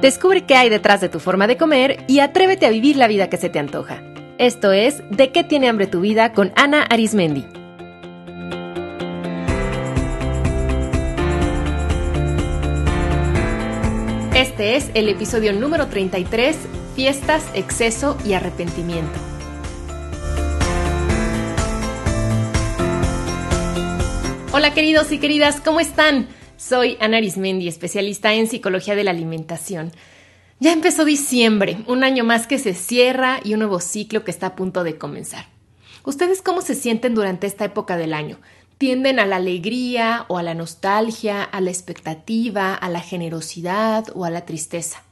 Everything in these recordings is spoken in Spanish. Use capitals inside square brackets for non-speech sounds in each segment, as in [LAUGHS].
Descubre qué hay detrás de tu forma de comer y atrévete a vivir la vida que se te antoja. Esto es De qué tiene hambre tu vida con Ana Arismendi. Este es el episodio número 33, Fiestas, Exceso y Arrepentimiento. Hola queridos y queridas, ¿cómo están? Soy Ana Arismendi, especialista en psicología de la alimentación. Ya empezó diciembre, un año más que se cierra y un nuevo ciclo que está a punto de comenzar. ¿Ustedes cómo se sienten durante esta época del año? ¿Tienden a la alegría o a la nostalgia, a la expectativa, a la generosidad o a la tristeza?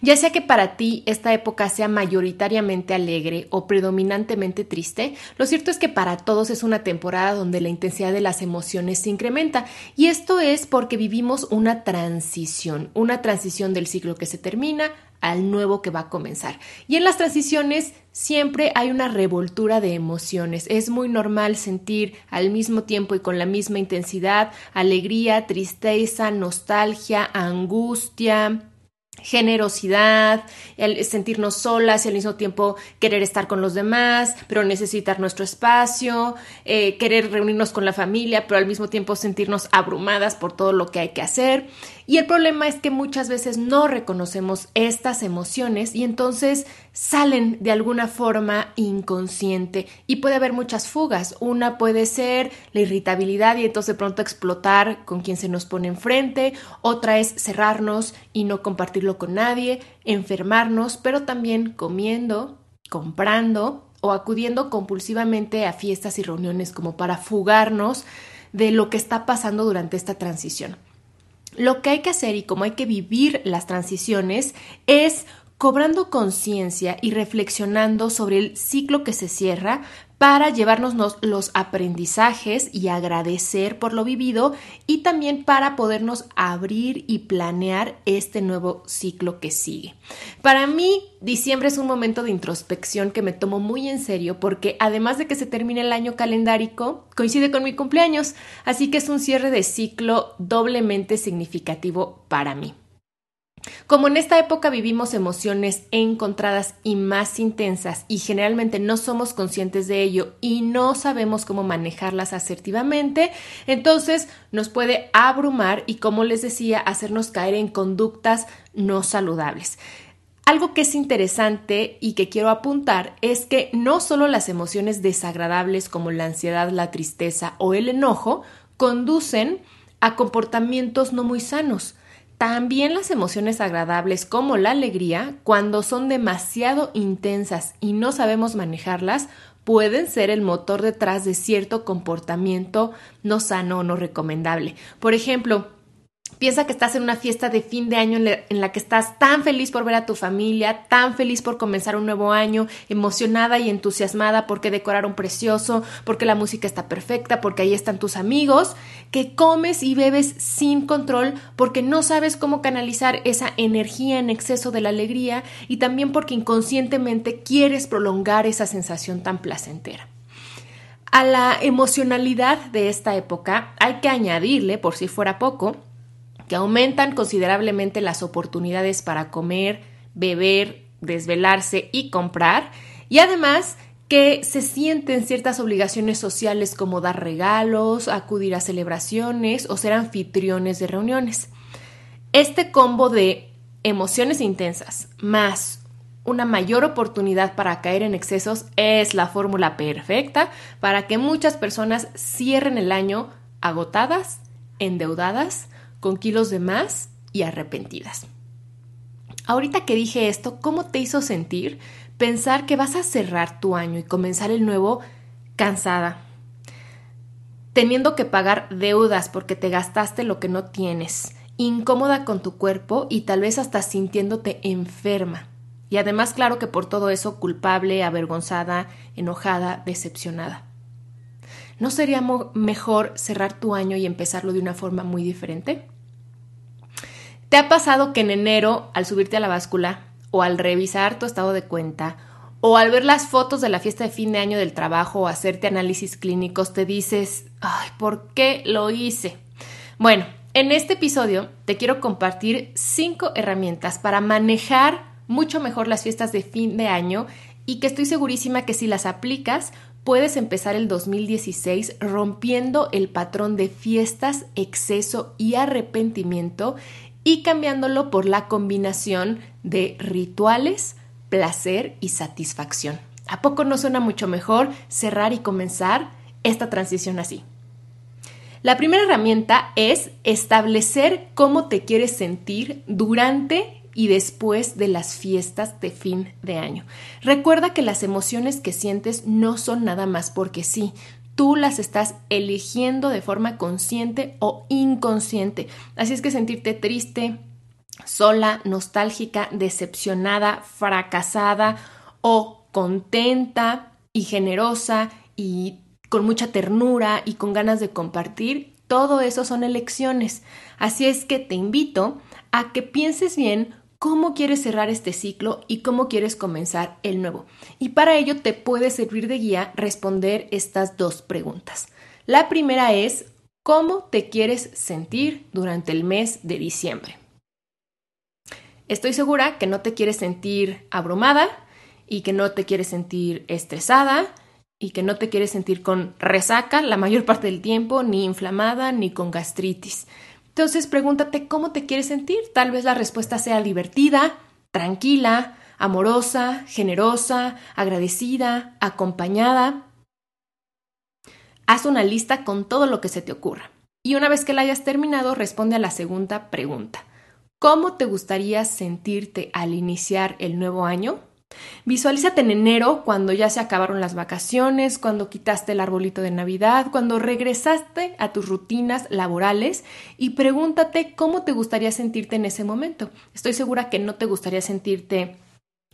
Ya sea que para ti esta época sea mayoritariamente alegre o predominantemente triste, lo cierto es que para todos es una temporada donde la intensidad de las emociones se incrementa y esto es porque vivimos una transición, una transición del ciclo que se termina al nuevo que va a comenzar. Y en las transiciones siempre hay una revoltura de emociones. Es muy normal sentir al mismo tiempo y con la misma intensidad alegría, tristeza, nostalgia, angustia, generosidad, el sentirnos solas y al mismo tiempo querer estar con los demás, pero necesitar nuestro espacio, eh, querer reunirnos con la familia, pero al mismo tiempo sentirnos abrumadas por todo lo que hay que hacer. Y el problema es que muchas veces no reconocemos estas emociones y entonces salen de alguna forma inconsciente y puede haber muchas fugas. Una puede ser la irritabilidad y entonces de pronto explotar con quien se nos pone enfrente, otra es cerrarnos y no compartirlo con nadie, enfermarnos, pero también comiendo, comprando o acudiendo compulsivamente a fiestas y reuniones como para fugarnos de lo que está pasando durante esta transición. Lo que hay que hacer y cómo hay que vivir las transiciones es cobrando conciencia y reflexionando sobre el ciclo que se cierra para llevarnos los aprendizajes y agradecer por lo vivido y también para podernos abrir y planear este nuevo ciclo que sigue. Para mí, diciembre es un momento de introspección que me tomo muy en serio porque además de que se termine el año calendárico, coincide con mi cumpleaños, así que es un cierre de ciclo doblemente significativo para mí. Como en esta época vivimos emociones encontradas y más intensas y generalmente no somos conscientes de ello y no sabemos cómo manejarlas asertivamente, entonces nos puede abrumar y como les decía, hacernos caer en conductas no saludables. Algo que es interesante y que quiero apuntar es que no solo las emociones desagradables como la ansiedad, la tristeza o el enojo conducen a comportamientos no muy sanos, también las emociones agradables como la alegría, cuando son demasiado intensas y no sabemos manejarlas, pueden ser el motor detrás de cierto comportamiento no sano o no recomendable. Por ejemplo, Piensa que estás en una fiesta de fin de año en la, que estás tan feliz por ver a tu familia, tan feliz por comenzar un nuevo año, emocionada y entusiasmada porque decoraron precioso, porque la música está perfecta, porque ahí están tus amigos, que comes y bebes sin control porque no sabes cómo canalizar esa energía en exceso de la alegría y también porque inconscientemente quieres prolongar esa sensación tan placentera. A la emocionalidad de esta época hay que añadirle, por si fuera poco, que aumentan considerablemente las oportunidades para comer, beber, desvelarse y comprar, y además que se sienten ciertas obligaciones sociales como dar regalos, acudir a celebraciones o ser anfitriones de reuniones. Este combo de emociones intensas más una mayor oportunidad para caer en excesos es la fórmula perfecta para que muchas personas cierren el año agotadas, endeudadas con kilos de más y arrepentidas. Ahorita que dije esto, ¿cómo te hizo sentir pensar que vas a cerrar tu año y comenzar el nuevo cansada, teniendo que pagar deudas porque te gastaste lo que no tienes, incómoda con tu cuerpo y tal vez hasta sintiéndote enferma? Y además, claro que por todo eso, culpable, avergonzada, enojada, decepcionada. ¿No sería mejor cerrar tu año y empezarlo de una forma muy diferente? ¿Te ha pasado que en enero, al subirte a la báscula o al revisar tu estado de cuenta o al ver las fotos de la fiesta de fin de año del trabajo o hacerte análisis clínicos, te dices, ay, ¿por qué lo hice? Bueno, En este episodio te quiero compartir cinco herramientas para manejar mucho mejor las fiestas de fin de año y que estoy segurísima que si las aplicas puedes empezar el 2016 rompiendo el patrón de fiestas, exceso y arrepentimiento y cambiándolo por la combinación de rituales, placer y satisfacción. ¿A poco no suena mucho mejor cerrar y comenzar esta transición así? La primera herramienta es establecer cómo te quieres sentir durante y después de las fiestas de fin de año. Recuerda que las emociones que sientes no son nada más porque sí. Tú las estás eligiendo de forma consciente o inconsciente. Así es que sentirte triste, sola, nostálgica, decepcionada, fracasada o contenta y generosa y con mucha ternura y con ganas de compartir, todo eso son elecciones. Así es que te invito a que pienses bien cómo quieres cerrar este ciclo y cómo quieres comenzar el nuevo. Y para ello te puede servir de guía responder estas dos preguntas. La primera es, ¿cómo te quieres sentir durante el mes de diciembre? Estoy segura que no te quieres sentir abrumada y que no te quieres sentir estresada y que no te quieres sentir con resaca la mayor [LAUGHS] parte del tiempo, ni inflamada, ni con gastritis. Entonces pregúntate cómo te quieres sentir. Tal vez la respuesta sea divertida, tranquila, amorosa, generosa, agradecida, acompañada. Haz una lista con todo lo que se te ocurra. Y una vez que la hayas terminado, responde a la segunda pregunta. ¿Cómo te gustaría sentirte al iniciar el nuevo año? Visualízate en enero cuando ya se acabaron las vacaciones, cuando quitaste el arbolito de Navidad, cuando regresaste a tus rutinas laborales y pregúntate cómo te gustaría sentirte en ese momento. Estoy segura que no te gustaría sentirte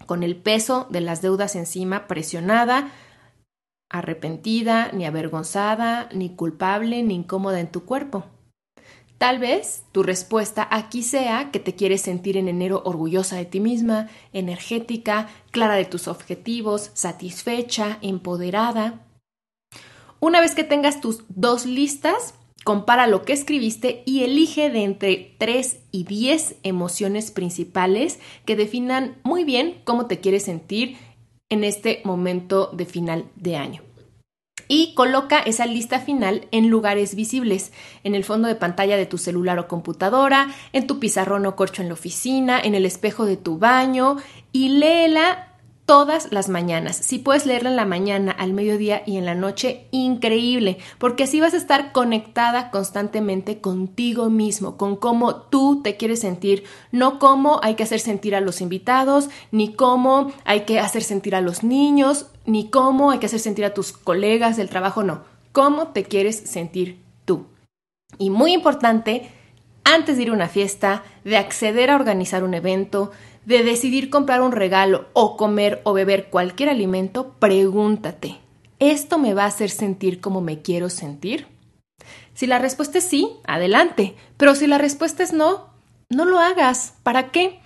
con el peso de las deudas encima, presionada, arrepentida, ni avergonzada, ni culpable, ni incómoda en tu cuerpo. Tal vez tu respuesta aquí sea que te quieres sentir en enero orgullosa de ti misma, energética, clara de tus objetivos, satisfecha, empoderada. Una vez que tengas tus dos listas, compara lo que escribiste y elige de entre 3 y 10 emociones principales que definan muy bien cómo te quieres sentir en este momento de final de año y coloca esa lista final en lugares visibles, en el fondo de pantalla de tu celular o computadora, en tu pizarrón o corcho en la oficina, en el espejo de tu baño y léela todas las mañanas. Si puedes leerla en la mañana, al mediodía y en la noche, increíble, porque así vas a estar conectada constantemente contigo mismo, con cómo tú te quieres sentir, no cómo hay que hacer sentir a los invitados, ni cómo hay que hacer sentir a los niños, ni cómo hay que hacer sentir a tus colegas del trabajo, no, cómo te quieres sentir tú. Y muy importante, antes de ir a una fiesta, de acceder a organizar un evento, de decidir comprar un regalo o comer o beber cualquier alimento, pregúntate, ¿esto me va a hacer sentir como me quiero sentir? Si la respuesta es sí, adelante, pero si la respuesta es no, no lo hagas. ¿Para qué?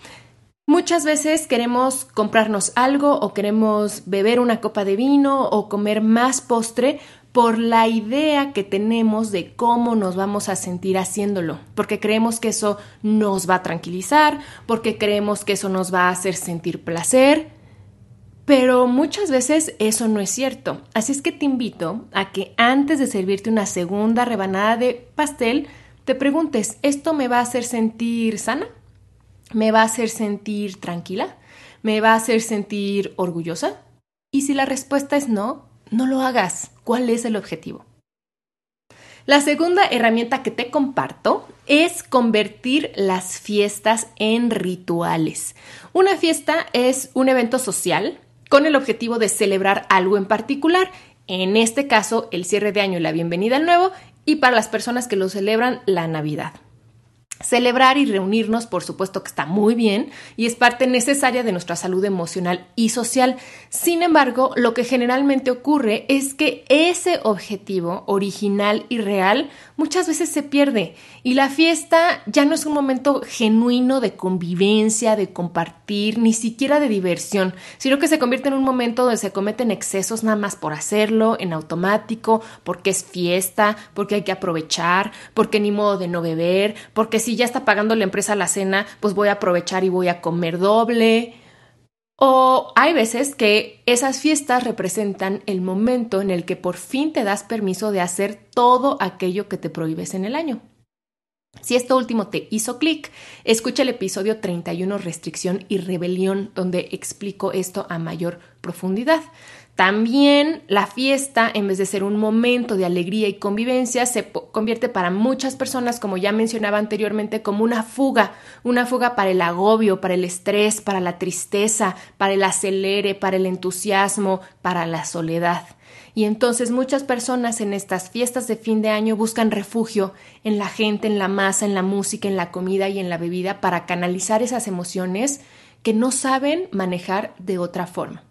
Muchas veces queremos comprarnos algo o queremos beber una copa de vino o comer más postre por la idea que tenemos de cómo nos vamos a sentir haciéndolo, porque creemos que eso nos va a tranquilizar, porque creemos que eso nos va a hacer sentir placer, pero muchas veces eso no es cierto. Así es que te invito a que antes de servirte una segunda rebanada de pastel, te preguntes, ¿esto me va a hacer sentir sana? ¿Me va a hacer sentir tranquila? ¿Me va a hacer sentir orgullosa? Y si la respuesta es no, no lo hagas. ¿Cuál es el objetivo? La segunda herramienta que te comparto es convertir las fiestas en rituales. Una fiesta es un evento social con el objetivo de celebrar algo en particular, en este caso el cierre de año y la bienvenida al nuevo, y para las personas que lo celebran la Navidad. Celebrar y reunirnos, por supuesto que está muy bien y es parte necesaria de nuestra salud emocional y social. Sin embargo, lo que generalmente ocurre es que ese objetivo original y real muchas veces se pierde y la fiesta ya no es un momento genuino de convivencia, de compartir, ni siquiera de diversión, sino que se convierte en un momento donde se cometen excesos nada más por hacerlo, en automático, porque es fiesta, porque hay que aprovechar, porque ni modo de no beber, porque si ya está pagando la empresa la cena, pues voy a aprovechar y voy a comer doble. O hay veces que esas fiestas representan el momento en el que por fin te das permiso de hacer todo aquello que te prohíbes en el año. Si esto último te hizo clic, escucha el episodio 31 Restricción y Rebelión, donde explico esto a mayor profundidad. También la fiesta, en vez de ser un momento de alegría y convivencia, se convierte para muchas personas, como ya mencionaba anteriormente, como una fuga, una fuga para el agobio, para el estrés, para la tristeza, para el acelere, para el entusiasmo, para la soledad. Y entonces muchas personas en estas fiestas de fin de año buscan refugio en la gente, en la masa, en la música, en la comida y en la bebida para canalizar esas emociones que no saben manejar de otra forma.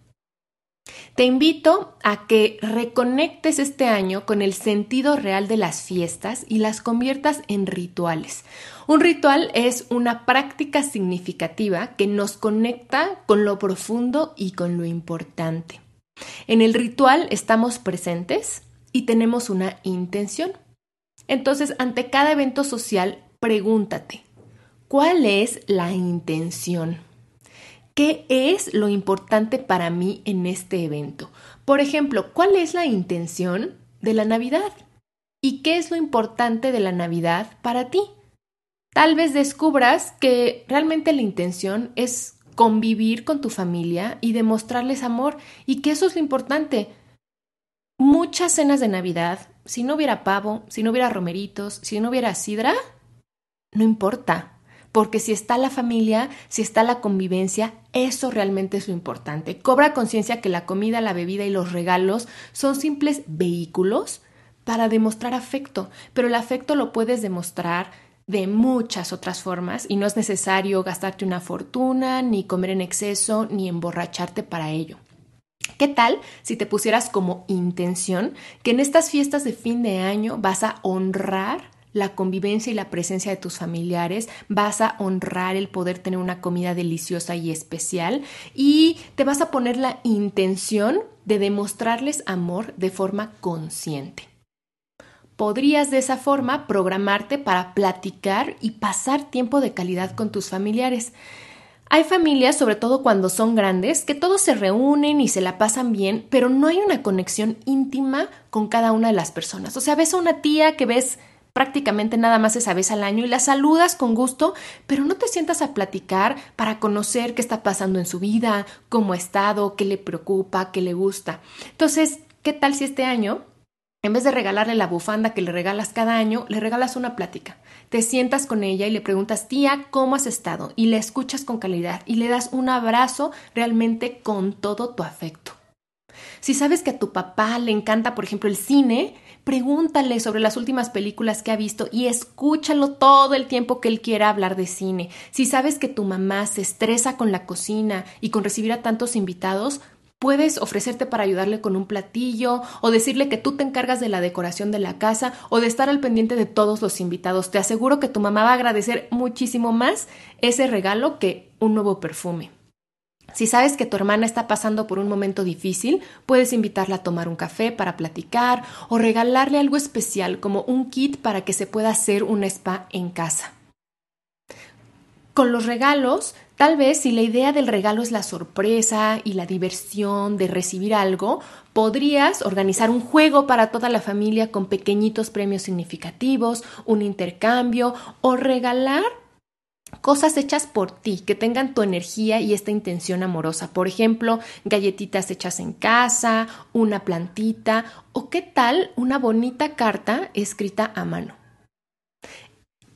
Te invito a que reconectes este año con el sentido real de las fiestas y las conviertas en rituales. Un ritual es una práctica significativa que nos conecta con lo profundo y con lo importante. En el ritual estamos presentes y tenemos una intención. Entonces, ante cada evento social, pregúntate, ¿cuál es la intención? ¿Qué es lo importante para mí en este evento? Por ejemplo, ¿cuál es la intención de la Navidad? ¿Y qué es lo importante de la Navidad para ti? Tal vez descubras que realmente la intención es convivir con tu familia y demostrarles amor y que eso es lo importante. Muchas cenas de Navidad, si no hubiera pavo, si no hubiera romeritos, si no hubiera sidra, no importa porque si está la familia, si está la convivencia, eso realmente es lo importante. Cobra conciencia que la comida, la bebida y los regalos son simples vehículos para demostrar afecto, pero el afecto lo puedes demostrar de muchas otras formas y no es necesario gastarte una fortuna, ni comer en exceso, ni emborracharte para ello. ¿Qué tal si te pusieras como intención que en estas fiestas de fin de año vas a honrar la convivencia y la presencia de tus familiares, vas a honrar el poder tener una comida deliciosa y especial y te vas a poner la intención de demostrarles amor de forma consciente. Podrías de esa forma programarte para platicar y pasar tiempo de calidad con tus familiares. Hay familias, sobre todo cuando son grandes, que todos se reúnen y se la pasan bien, pero no hay una conexión íntima con cada una de las personas. O sea, ves a una tía que ves prácticamente nada más esa vez al año y la saludas con gusto, pero no te sientas a platicar para conocer qué está pasando en su vida, cómo ha estado, qué le preocupa, qué le gusta. Entonces, ¿qué tal si este año, en vez de regalarle la bufanda que le regalas cada año, le regalas una plática? Te sientas con ella y le preguntas, tía, ¿cómo has estado? Y le escuchas con calidad y le das un abrazo realmente con todo tu afecto. Si sabes que a tu papá le encanta, por ejemplo, el cine, pregúntale sobre las últimas películas que ha visto y escúchalo todo el tiempo que él quiera hablar de cine. Si sabes que tu mamá se estresa con la cocina y con recibir a tantos invitados, Puedes ofrecerte para ayudarle con un platillo o decirle que tú te encargas de la decoración de la casa o de estar al pendiente de todos los invitados. Te aseguro que tu mamá va a agradecer muchísimo más ese regalo que un nuevo perfume. Si sabes que tu hermana está pasando por un momento difícil, puedes invitarla a tomar un café para platicar o regalarle algo especial como un kit para que se pueda hacer un spa en casa. Con los regalos, tal vez si la idea del regalo es la sorpresa y la diversión de recibir algo, podrías organizar un juego para toda la familia con pequeñitos premios significativos, un intercambio o regalar cosas hechas por ti, que tengan tu energía y esta intención amorosa. Por ejemplo, galletitas hechas en casa, una plantita o qué tal una bonita carta escrita a mano.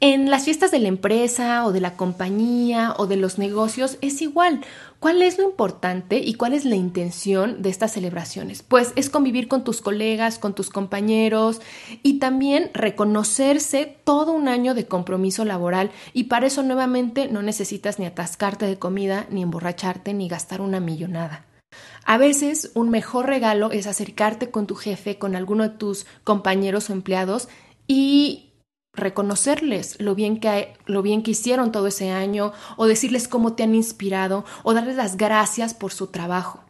En las fiestas de la empresa o de la compañía o de los negocios es igual. ¿Cuál es lo importante y cuál es la intención de estas celebraciones? Pues es convivir con tus colegas, con tus compañeros y también reconocerse todo un año de compromiso laboral y para eso nuevamente no necesitas ni atascarte de comida, ni emborracharte, ni gastar una millonada. A veces un mejor regalo es acercarte con tu jefe, con alguno de tus compañeros o empleados y reconocerles lo bien, que, lo bien que hicieron todo ese año, o decirles cómo te han inspirado, o darles las gracias por su trabajo.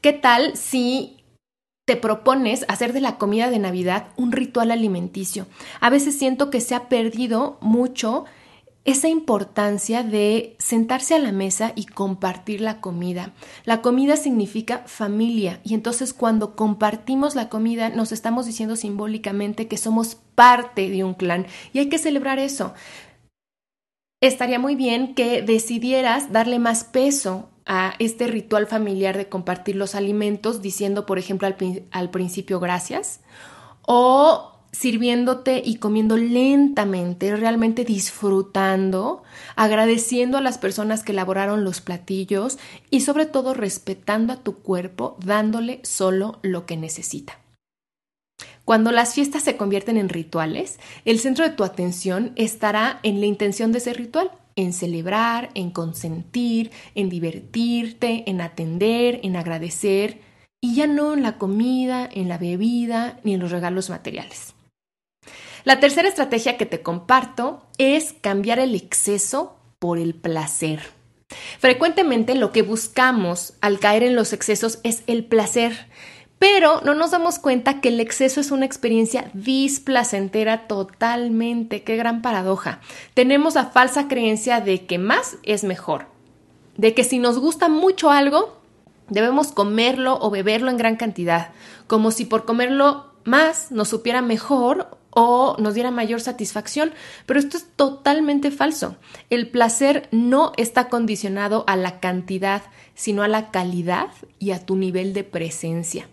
¿Qué tal si te propones hacer de la comida de Navidad un ritual alimenticio? A veces siento que se ha perdido mucho esa importancia de sentarse a la mesa y compartir la comida. La comida significa familia y entonces cuando compartimos la comida nos estamos diciendo simbólicamente que somos parte de un clan y hay que celebrar eso. Estaría muy bien que decidieras darle más peso a este ritual familiar de compartir los alimentos diciendo, por ejemplo, al, principio gracias o sirviéndote y comiendo lentamente, realmente disfrutando, agradeciendo a las personas que elaboraron los platillos y sobre todo respetando a tu cuerpo, dándole solo lo que necesita. Cuando las fiestas se convierten en rituales, el centro de tu atención estará en la intención de ese ritual, en celebrar, en consentir, en divertirte, en atender, en agradecer, y ya no en la comida, en la bebida, ni en los regalos materiales. La tercera estrategia que te comparto es cambiar el exceso por el placer. Frecuentemente lo que buscamos al caer en los excesos es el placer, pero no nos damos cuenta que el exceso es una experiencia displacentera totalmente. Qué gran paradoja. Tenemos la falsa creencia de que más es mejor, de que si nos gusta mucho algo, debemos comerlo o beberlo en gran cantidad, como si por comerlo más nos supiera mejor o nos diera mayor satisfacción, pero esto es totalmente falso. El placer no está condicionado a la cantidad, sino a la calidad y a tu nivel de presencia.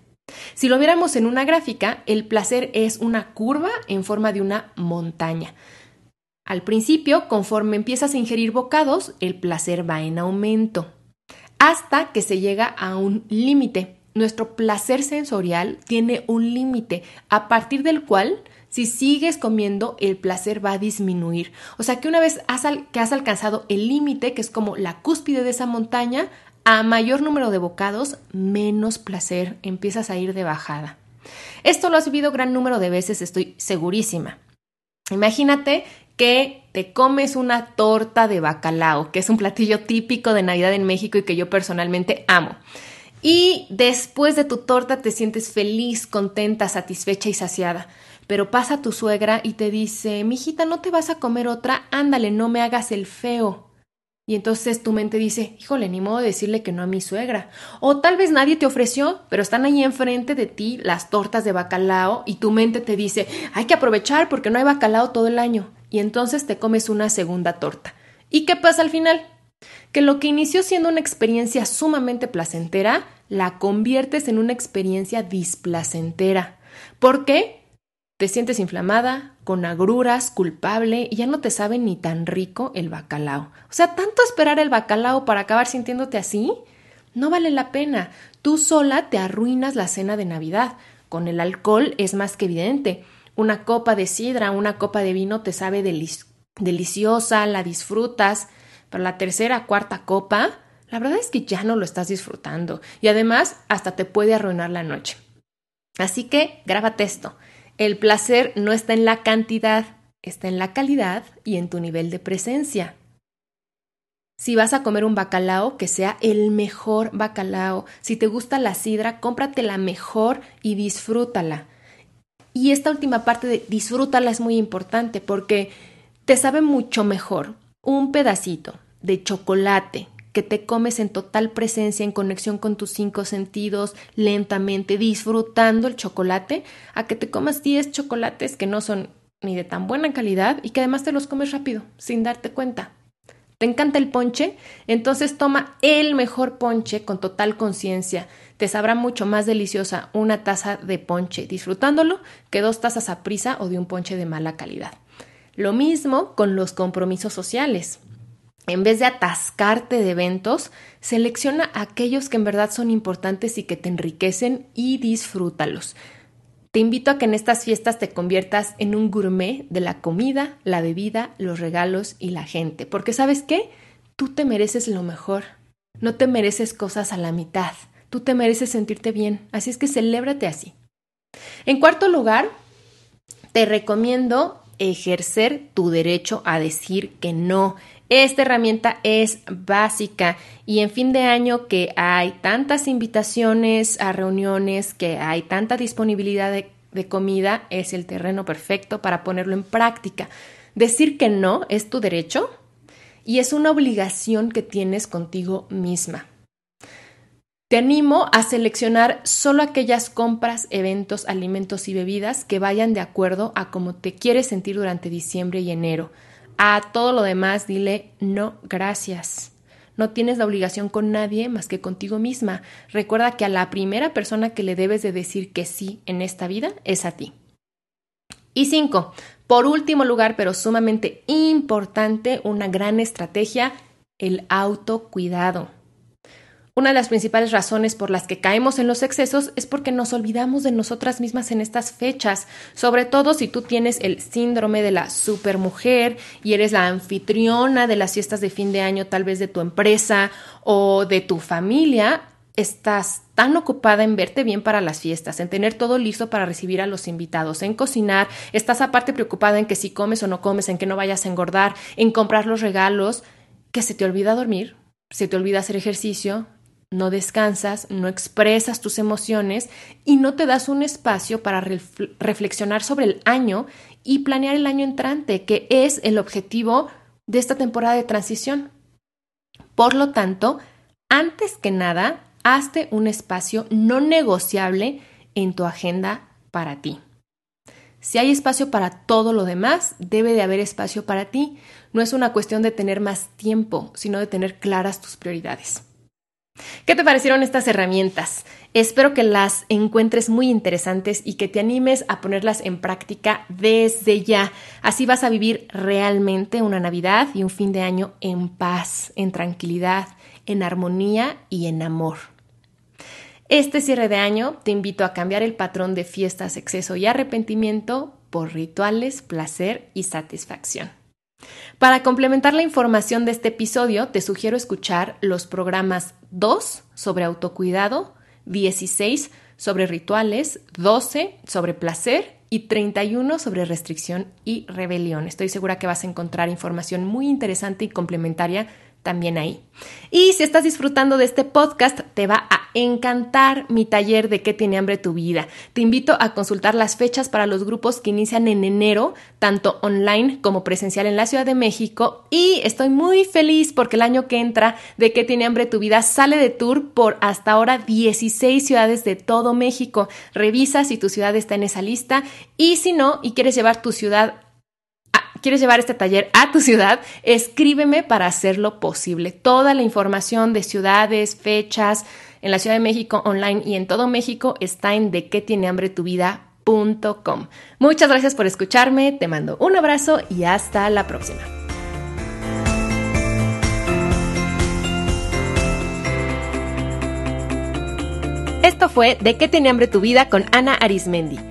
Si lo viéramos en una gráfica, el placer es una curva en forma de una montaña. Al principio, conforme empiezas a ingerir bocados, el placer va en aumento, hasta que se llega a un límite. Nuestro placer sensorial tiene un límite a partir del cual si sigues comiendo, el placer va a disminuir. O sea que una vez que has alcanzado el límite, que es como la cúspide de esa montaña, a mayor número de bocados, menos placer empiezas a ir de bajada. Esto lo has vivido gran número de veces, estoy segurísima. Imagínate que te comes una torta de bacalao, que es un platillo típico de Navidad en México y que yo personalmente amo. Y después de tu torta te sientes feliz, contenta, satisfecha y saciada pero pasa tu suegra y te dice, mijita, ¿no te vas a comer otra? Ándale, no me hagas el feo. Y entonces tu mente dice, híjole, ni modo de decirle que no a mi suegra. O tal vez nadie te ofreció, pero están ahí enfrente de ti las tortas de bacalao y tu mente te dice, hay que aprovechar porque no hay bacalao todo el año. Y entonces te comes una segunda torta. ¿Y qué pasa al final? Que lo que inició siendo una experiencia sumamente placentera, la conviertes en una experiencia displacentera. ¿Por qué? Te sientes inflamada, con agruras, culpable y ya no te sabe ni tan rico el bacalao. O sea, tanto esperar el bacalao para acabar sintiéndote así, no vale la pena. Tú sola te arruinas la cena de Navidad. Con el alcohol es más que evidente. Una copa de sidra, una copa de vino te sabe deliciosa, la disfrutas, pero la tercera, cuarta copa, la verdad es que ya no lo estás disfrutando y además hasta te puede arruinar la noche. Así que grábate esto. El placer no está en la cantidad, está en la calidad y en tu nivel de presencia. Si vas a comer un bacalao, que sea el mejor bacalao. Si te gusta la sidra, cómprate la mejor y disfrútala. Y esta última parte de disfrútala es muy importante porque te sabe mucho mejor un pedacito de chocolate que te comes en total presencia, en conexión con tus cinco sentidos, lentamente, disfrutando el chocolate, a que te comas 10 chocolates que no son ni de tan buena calidad y que además te los comes rápido, sin darte cuenta. ¿Te encanta el ponche? Entonces toma el mejor ponche con total conciencia. Te sabrá mucho más deliciosa una taza de ponche disfrutándolo que dos tazas a prisa o de un ponche de mala calidad. Lo mismo con los compromisos sociales. En vez de atascarte de eventos, selecciona aquellos que en verdad son importantes y que te enriquecen y disfrútalos. Te invito a que en estas fiestas te conviertas en un gourmet de la comida, la bebida, los regalos y la gente. Porque sabes qué? Tú te mereces lo mejor. No te mereces cosas a la mitad. Tú te mereces sentirte bien. Así es que celébrate así. En cuarto lugar, te recomiendo ejercer tu derecho a decir que no. Esta herramienta es básica y en fin de año que hay tantas invitaciones a reuniones, que hay tanta disponibilidad de, comida, es el terreno perfecto para ponerlo en práctica. Decir que no es tu derecho y es una obligación que tienes contigo misma. Te animo a seleccionar solo aquellas compras, eventos, alimentos y bebidas que vayan de acuerdo a cómo te quieres sentir durante diciembre y enero. A todo lo demás dile no, gracias. No tienes la obligación con nadie más que contigo misma. Recuerda que a la primera persona que le debes de decir que sí en esta vida es a ti. Y cinco, por último lugar, pero sumamente importante, una gran estrategia, el autocuidado. Una de las principales razones por las que caemos en los excesos es porque nos olvidamos de nosotras mismas en estas fechas, sobre todo si tú tienes el síndrome de la supermujer y eres la anfitriona de las fiestas de fin de año tal vez de tu empresa o de tu familia, estás tan ocupada en verte bien para las fiestas, en tener todo listo para recibir a los invitados, en cocinar, estás aparte preocupada en que si comes o no comes, en que no vayas a engordar, en comprar los regalos, que se te olvida dormir, se te olvida hacer ejercicio, no descansas, no expresas tus emociones y no te das un espacio para reflexionar sobre el año y planear el año entrante, que es el objetivo de esta temporada de transición. Por lo tanto, antes que nada, hazte un espacio no negociable en tu agenda para ti. Si hay espacio para todo lo demás, debe de haber espacio para ti. No es una cuestión de tener más tiempo, sino de tener claras tus prioridades. ¿Qué te parecieron estas herramientas? Espero que las encuentres muy interesantes y que te animes a ponerlas en práctica desde ya. Así vas a vivir realmente una Navidad y un fin de año en paz, en tranquilidad, en armonía y en amor. Este cierre de año te invito a cambiar el patrón de fiestas, exceso y arrepentimiento por rituales, placer y satisfacción. Para complementar la información de este episodio, te sugiero escuchar los programas 2 sobre autocuidado, 16 sobre rituales, 12 sobre placer y 31 sobre restricción y rebelión. Estoy segura que vas a encontrar información muy interesante y complementaria también ahí. Y si estás disfrutando de este podcast, te va a encantar mi taller de qué tiene hambre tu vida. Te invito a consultar las fechas para los grupos que inician en enero, tanto online como presencial en la Ciudad de México. Y estoy muy feliz porque el año que entra de qué tiene hambre tu vida sale de tour por hasta ahora 16 ciudades de todo México. Revisa si tu ciudad está en esa lista y si no y quieres llevar tu ciudad quieres llevar este taller a tu ciudad, escríbeme para hacerlo posible. Toda la información de ciudades, fechas en la Ciudad de México online y en todo México está en de qué tiene hambre tu vida.com. Muchas gracias por escucharme, te mando un abrazo y hasta la próxima. Esto fue De qué tiene hambre tu vida con Ana Arismendi.